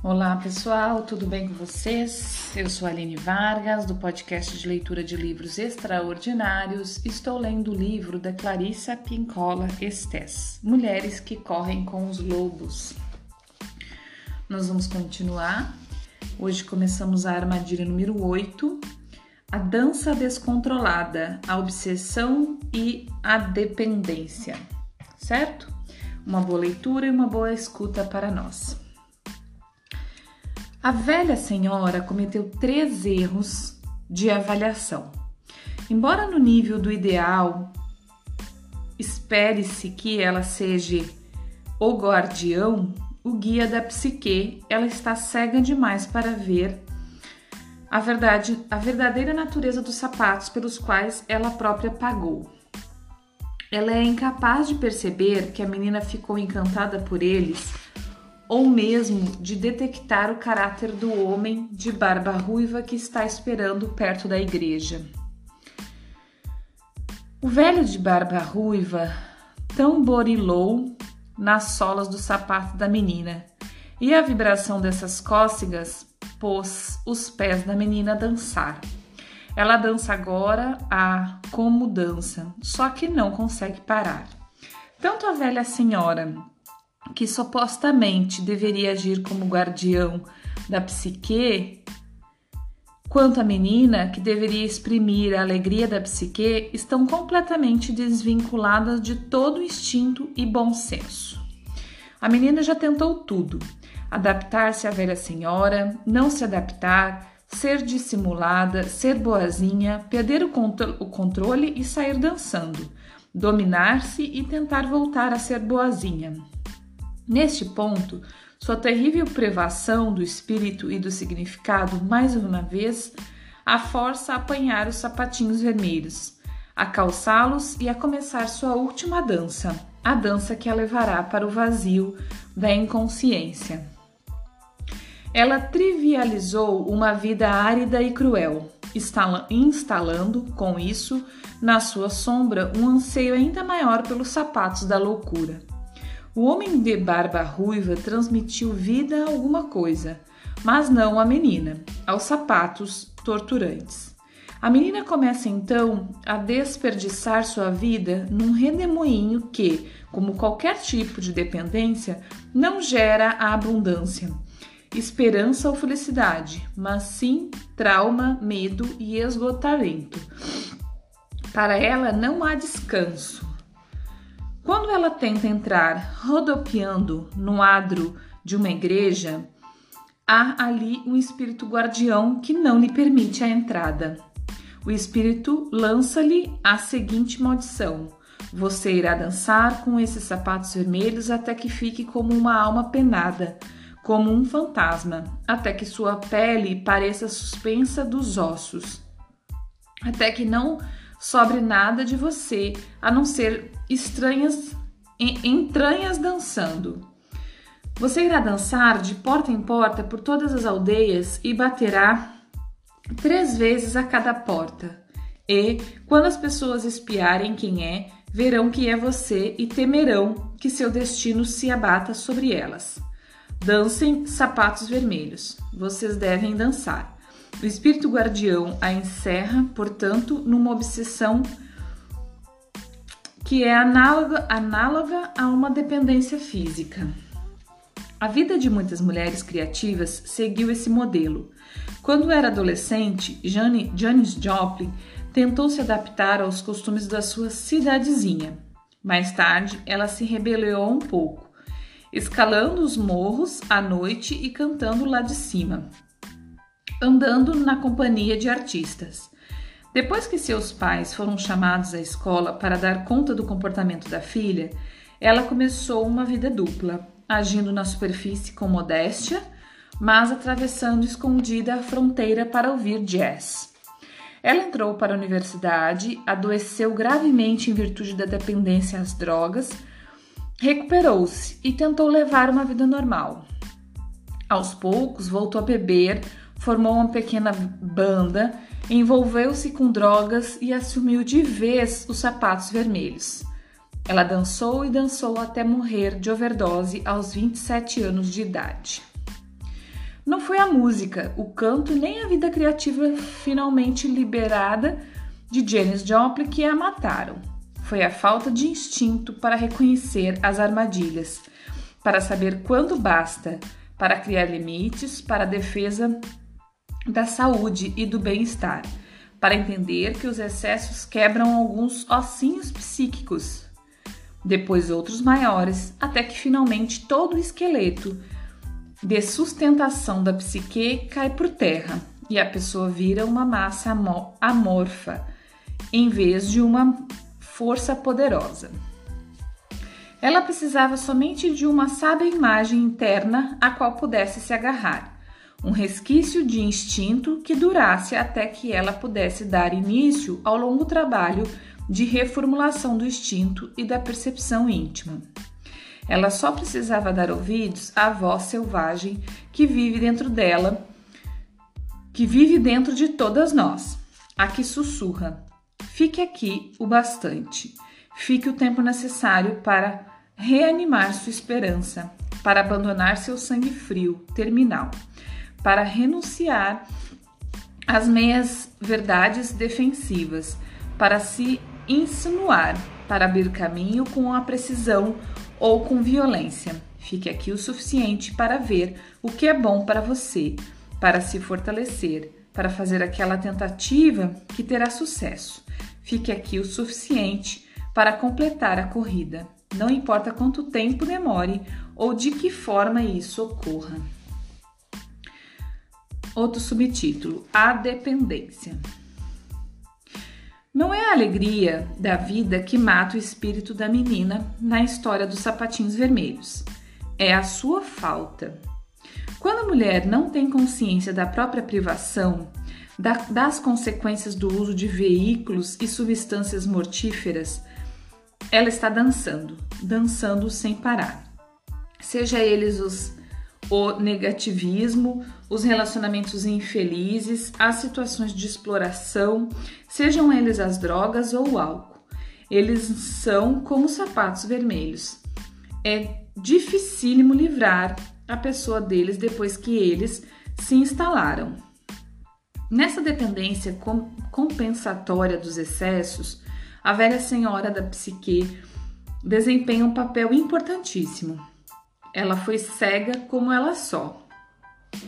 Olá pessoal, tudo bem com vocês? Eu sou Aline Vargas, do podcast de leitura de livros extraordinários. Estou lendo o livro da Clarissa Pincola Estes, Mulheres que Correm com os Lobos. Nós vamos continuar. Hoje começamos a armadilha número 8, a dança descontrolada, a obsessão e a dependência, certo? Uma boa leitura e uma boa escuta para nós. A velha senhora cometeu três erros de avaliação. Embora no nível do ideal espere-se que ela seja o guardião, o guia da psique, ela está cega demais para ver a verdade, a verdadeira natureza dos sapatos pelos quais ela própria pagou. Ela é incapaz de perceber que a menina ficou encantada por eles ou mesmo de detectar o caráter do homem de barba ruiva que está esperando perto da igreja. O velho de barba ruiva tamborilou nas solas do sapato da menina, e a vibração dessas cócegas pôs os pés da menina a dançar. Ela dança agora a como dança, só que não consegue parar. Tanto a velha senhora que supostamente deveria agir como guardião da psique, quanto a menina, que deveria exprimir a alegria da psique, estão completamente desvinculadas de todo instinto e bom senso. A menina já tentou tudo: adaptar-se à velha senhora, não se adaptar, ser dissimulada, ser boazinha, perder o, o controle e sair dançando, dominar-se e tentar voltar a ser boazinha. Neste ponto, sua terrível privação do espírito e do significado, mais uma vez, a força a apanhar os sapatinhos vermelhos, a calçá-los e a começar sua última dança, a dança que a levará para o vazio da inconsciência. Ela trivializou uma vida árida e cruel, instalando, com isso, na sua sombra um anseio ainda maior pelos sapatos da loucura. O homem de barba ruiva transmitiu vida a alguma coisa, mas não à menina, aos sapatos torturantes. A menina começa então a desperdiçar sua vida num redemoinho que, como qualquer tipo de dependência, não gera a abundância, esperança ou felicidade, mas sim trauma, medo e esgotamento. Para ela não há descanso, quando ela tenta entrar rodopiando no adro de uma igreja, há ali um espírito guardião que não lhe permite a entrada. O espírito lança-lhe a seguinte maldição: Você irá dançar com esses sapatos vermelhos até que fique como uma alma penada, como um fantasma, até que sua pele pareça suspensa dos ossos, até que não sobre nada de você, a não ser estranhas entranhas dançando. Você irá dançar de porta em porta por todas as aldeias e baterá três vezes a cada porta. E, quando as pessoas espiarem quem é, verão que é você e temerão que seu destino se abata sobre elas. Dancem sapatos vermelhos. Vocês devem dançar. O espírito guardião a encerra, portanto, numa obsessão que é análoga, análoga a uma dependência física. A vida de muitas mulheres criativas seguiu esse modelo. Quando era adolescente, Jane, Janis Joplin tentou se adaptar aos costumes da sua cidadezinha. Mais tarde, ela se rebelou um pouco, escalando os morros à noite e cantando lá de cima andando na companhia de artistas. Depois que seus pais foram chamados à escola para dar conta do comportamento da filha, ela começou uma vida dupla, agindo na superfície com modéstia, mas atravessando escondida a fronteira para ouvir jazz. Ela entrou para a universidade, adoeceu gravemente em virtude da dependência às drogas, recuperou-se e tentou levar uma vida normal. Aos poucos, voltou a beber, formou uma pequena banda, envolveu-se com drogas e assumiu de vez os sapatos vermelhos. Ela dançou e dançou até morrer de overdose aos 27 anos de idade. Não foi a música, o canto nem a vida criativa finalmente liberada de Janis Joplin que a mataram. Foi a falta de instinto para reconhecer as armadilhas, para saber quando basta, para criar limites para a defesa da saúde e do bem-estar, para entender que os excessos quebram alguns ossinhos psíquicos, depois outros maiores, até que finalmente todo o esqueleto de sustentação da psique cai por terra e a pessoa vira uma massa amorfa em vez de uma força poderosa. Ela precisava somente de uma sábia imagem interna a qual pudesse se agarrar, um resquício de instinto que durasse até que ela pudesse dar início ao longo trabalho de reformulação do instinto e da percepção íntima. Ela só precisava dar ouvidos à voz selvagem que vive dentro dela, que vive dentro de todas nós, a que sussurra: Fique aqui o bastante. Fique o tempo necessário para reanimar sua esperança, para abandonar seu sangue frio, terminal, para renunciar às meias verdades defensivas, para se insinuar, para abrir caminho com a precisão ou com violência. Fique aqui o suficiente para ver o que é bom para você, para se fortalecer, para fazer aquela tentativa que terá sucesso. Fique aqui o suficiente para completar a corrida. Não importa quanto tempo demore ou de que forma isso ocorra. Outro subtítulo: A dependência. Não é a alegria da vida que mata o espírito da menina na história dos sapatinhos vermelhos. É a sua falta. Quando a mulher não tem consciência da própria privação, da, das consequências do uso de veículos e substâncias mortíferas, ela está dançando, dançando sem parar. Seja eles os o negativismo, os relacionamentos infelizes, as situações de exploração, sejam eles as drogas ou o álcool. Eles são como sapatos vermelhos. É dificílimo livrar a pessoa deles depois que eles se instalaram. Nessa dependência compensatória dos excessos, a velha senhora da psique desempenha um papel importantíssimo. Ela foi cega como ela só.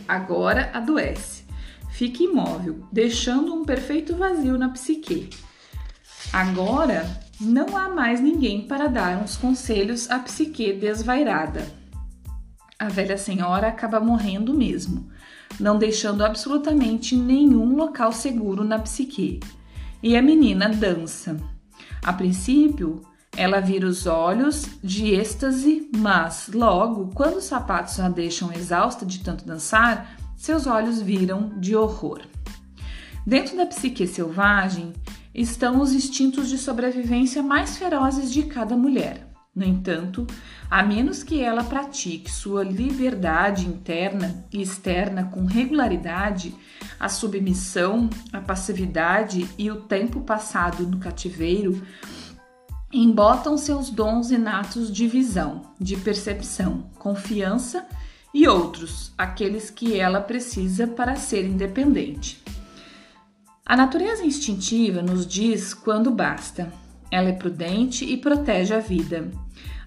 Agora adoece. Fica imóvel, deixando um perfeito vazio na psique. Agora não há mais ninguém para dar uns conselhos à psique desvairada. A velha senhora acaba morrendo mesmo, não deixando absolutamente nenhum local seguro na psique. E a menina dança. A princípio, ela vira os olhos de êxtase, mas logo, quando os sapatos a deixam exausta de tanto dançar, seus olhos viram de horror. Dentro da psique selvagem estão os instintos de sobrevivência mais ferozes de cada mulher. No entanto, a menos que ela pratique sua liberdade interna e externa com regularidade, a submissão, a passividade e o tempo passado no cativeiro embotam seus dons inatos de visão, de percepção, confiança e outros, aqueles que ela precisa para ser independente. A natureza instintiva nos diz quando basta, ela é prudente e protege a vida.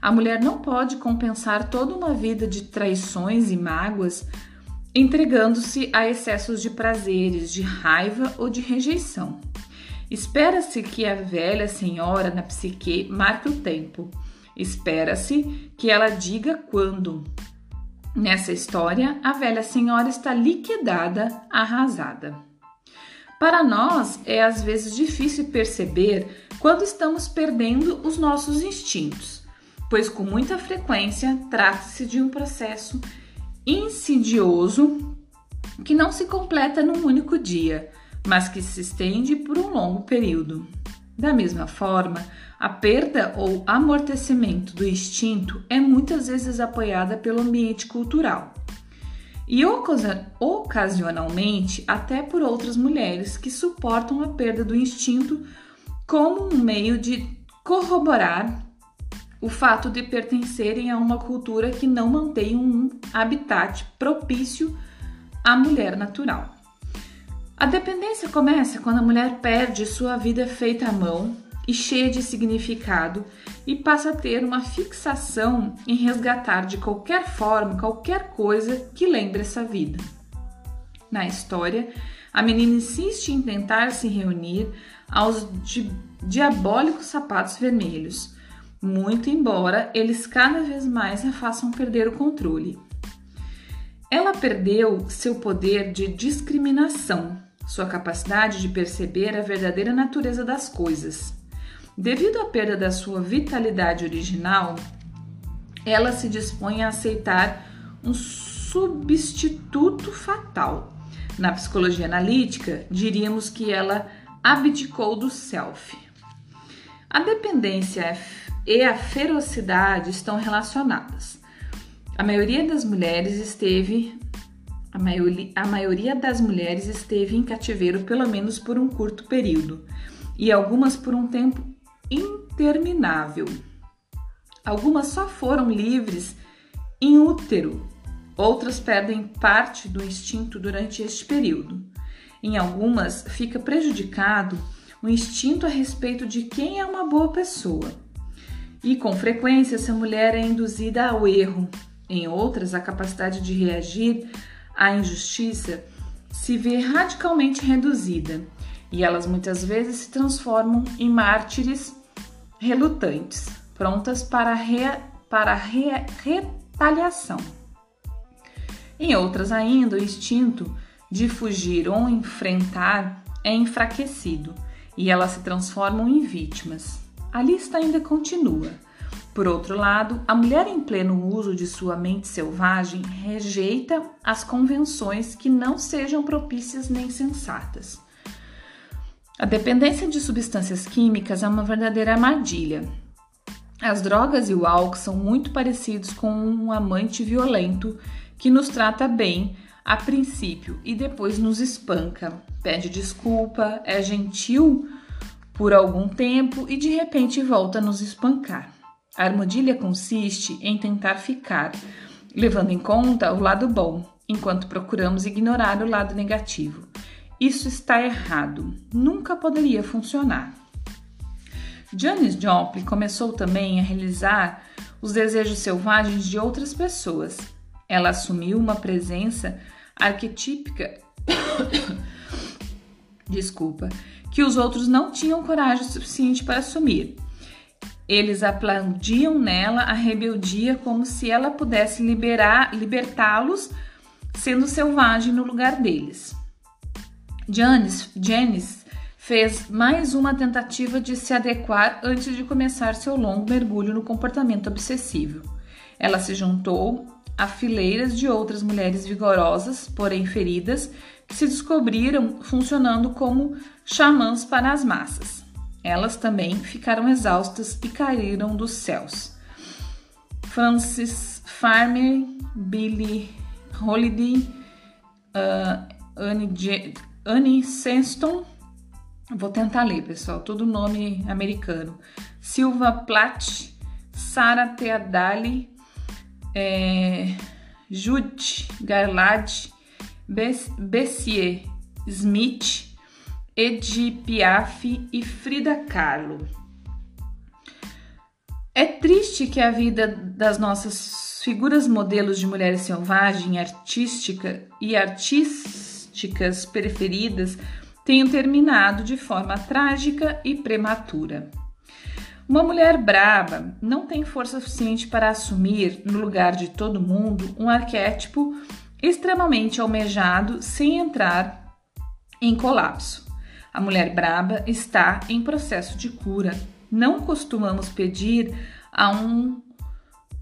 A mulher não pode compensar toda uma vida de traições e mágoas entregando-se a excessos de prazeres, de raiva ou de rejeição. Espera-se que a velha senhora na psique marque o tempo. Espera-se que ela diga quando. Nessa história, a velha senhora está liquidada, arrasada. Para nós, é às vezes difícil perceber quando estamos perdendo os nossos instintos, pois com muita frequência trata-se de um processo insidioso que não se completa num único dia, mas que se estende por um longo período. Da mesma forma, a perda ou amortecimento do instinto é muitas vezes apoiada pelo ambiente cultural e ocasionalmente até por outras mulheres que suportam a perda do instinto como um meio de corroborar o fato de pertencerem a uma cultura que não mantém um habitat propício a mulher natural. A dependência começa quando a mulher perde sua vida feita à mão e cheia de significado e passa a ter uma fixação em resgatar de qualquer forma qualquer coisa que lembre essa vida. Na história, a menina insiste em tentar se reunir aos di diabólicos sapatos vermelhos, muito embora eles cada vez mais a façam perder o controle. Ela perdeu seu poder de discriminação, sua capacidade de perceber a verdadeira natureza das coisas. Devido à perda da sua vitalidade original, ela se dispõe a aceitar um substituto fatal. Na psicologia analítica, diríamos que ela abdicou do self. A dependência e a ferocidade estão relacionadas. A maioria das mulheres esteve a maioria, a maioria das mulheres esteve em cativeiro pelo menos por um curto período, e algumas por um tempo interminável. Algumas só foram livres em útero, outras perdem parte do instinto durante este período. Em algumas, fica prejudicado o instinto a respeito de quem é uma boa pessoa. E com frequência, essa mulher é induzida ao erro. Em outras, a capacidade de reagir à injustiça se vê radicalmente reduzida e elas muitas vezes se transformam em mártires relutantes, prontas para, re, para re, retaliação. Em outras ainda, o instinto de fugir ou enfrentar é enfraquecido e elas se transformam em vítimas. A lista ainda continua. Por outro lado, a mulher em pleno uso de sua mente selvagem rejeita as convenções que não sejam propícias nem sensatas. A dependência de substâncias químicas é uma verdadeira armadilha. As drogas e o álcool são muito parecidos com um amante violento que nos trata bem a princípio e depois nos espanca, pede desculpa, é gentil por algum tempo e de repente volta a nos espancar. A armadilha consiste em tentar ficar, levando em conta o lado bom, enquanto procuramos ignorar o lado negativo. Isso está errado, nunca poderia funcionar. Janis Joplin começou também a realizar os desejos selvagens de outras pessoas. Ela assumiu uma presença arquetípica desculpa, que os outros não tinham coragem suficiente para assumir. Eles aplaudiam nela a rebeldia como se ela pudesse liberar, libertá-los, sendo selvagem no lugar deles. Janice, Janice fez mais uma tentativa de se adequar antes de começar seu longo mergulho no comportamento obsessivo. Ela se juntou a fileiras de outras mulheres vigorosas, porém feridas, que se descobriram funcionando como xamãs para as massas. Elas também ficaram exaustas e caíram dos céus. Francis Farmer, Billie Holiday, uh, Annie Senston, vou tentar ler, pessoal, todo nome americano. Silva Plath, Sarah Teadali, é, Jude Garlad, Bessier Smith, Edi Piaf e Frida Kahlo. É triste que a vida das nossas figuras modelos de mulheres selvagem, artística e artistas políticas preferidas tenham terminado de forma trágica e prematura. Uma mulher braba não tem força suficiente para assumir, no lugar de todo mundo, um arquétipo extremamente almejado sem entrar em colapso. A mulher braba está em processo de cura. Não costumamos pedir a um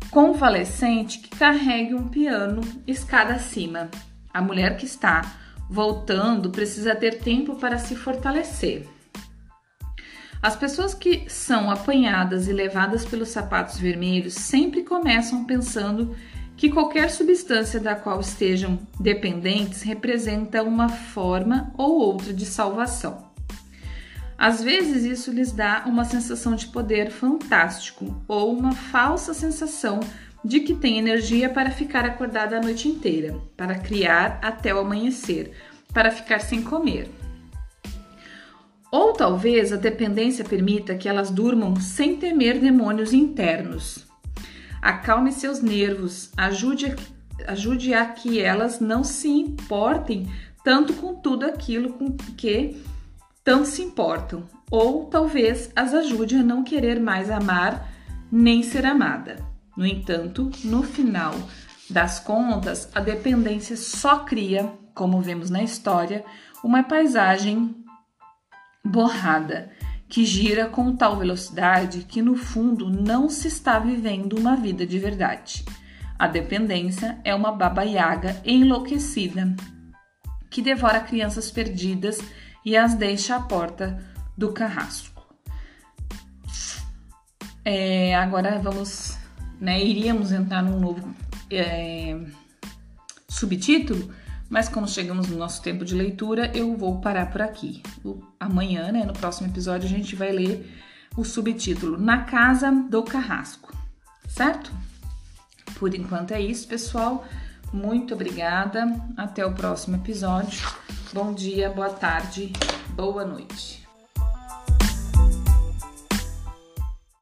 convalescente que carregue um piano escada acima. A mulher que está voltando, precisa ter tempo para se fortalecer. As pessoas que são apanhadas e levadas pelos sapatos vermelhos sempre começam pensando que qualquer substância da qual estejam dependentes representa uma forma ou outra de salvação. Às vezes, isso lhes dá uma sensação de poder fantástico ou uma falsa sensação de que tem energia para ficar acordada a noite inteira, para criar até o amanhecer, para ficar sem comer. Ou talvez a dependência permita que elas durmam sem temer demônios internos. Acalme seus nervos, ajude, ajude a que elas não se importem tanto com tudo aquilo com que tanto se importam, ou talvez as ajude a não querer mais amar nem ser amada. No entanto, no final das contas, a dependência só cria, como vemos na história, uma paisagem borrada que gira com tal velocidade que no fundo não se está vivendo uma vida de verdade. A dependência é uma baba yaga enlouquecida que devora crianças perdidas e as deixa à porta do carrasco. É, agora vamos, né, iríamos entrar num novo é, subtítulo, mas como chegamos no nosso tempo de leitura, eu vou parar por aqui. O, amanhã, né, no próximo episódio, a gente vai ler o subtítulo Na Casa do Carrasco, certo? Por enquanto é isso, pessoal. Muito obrigada. Até o próximo episódio. Bom dia, boa tarde, boa noite.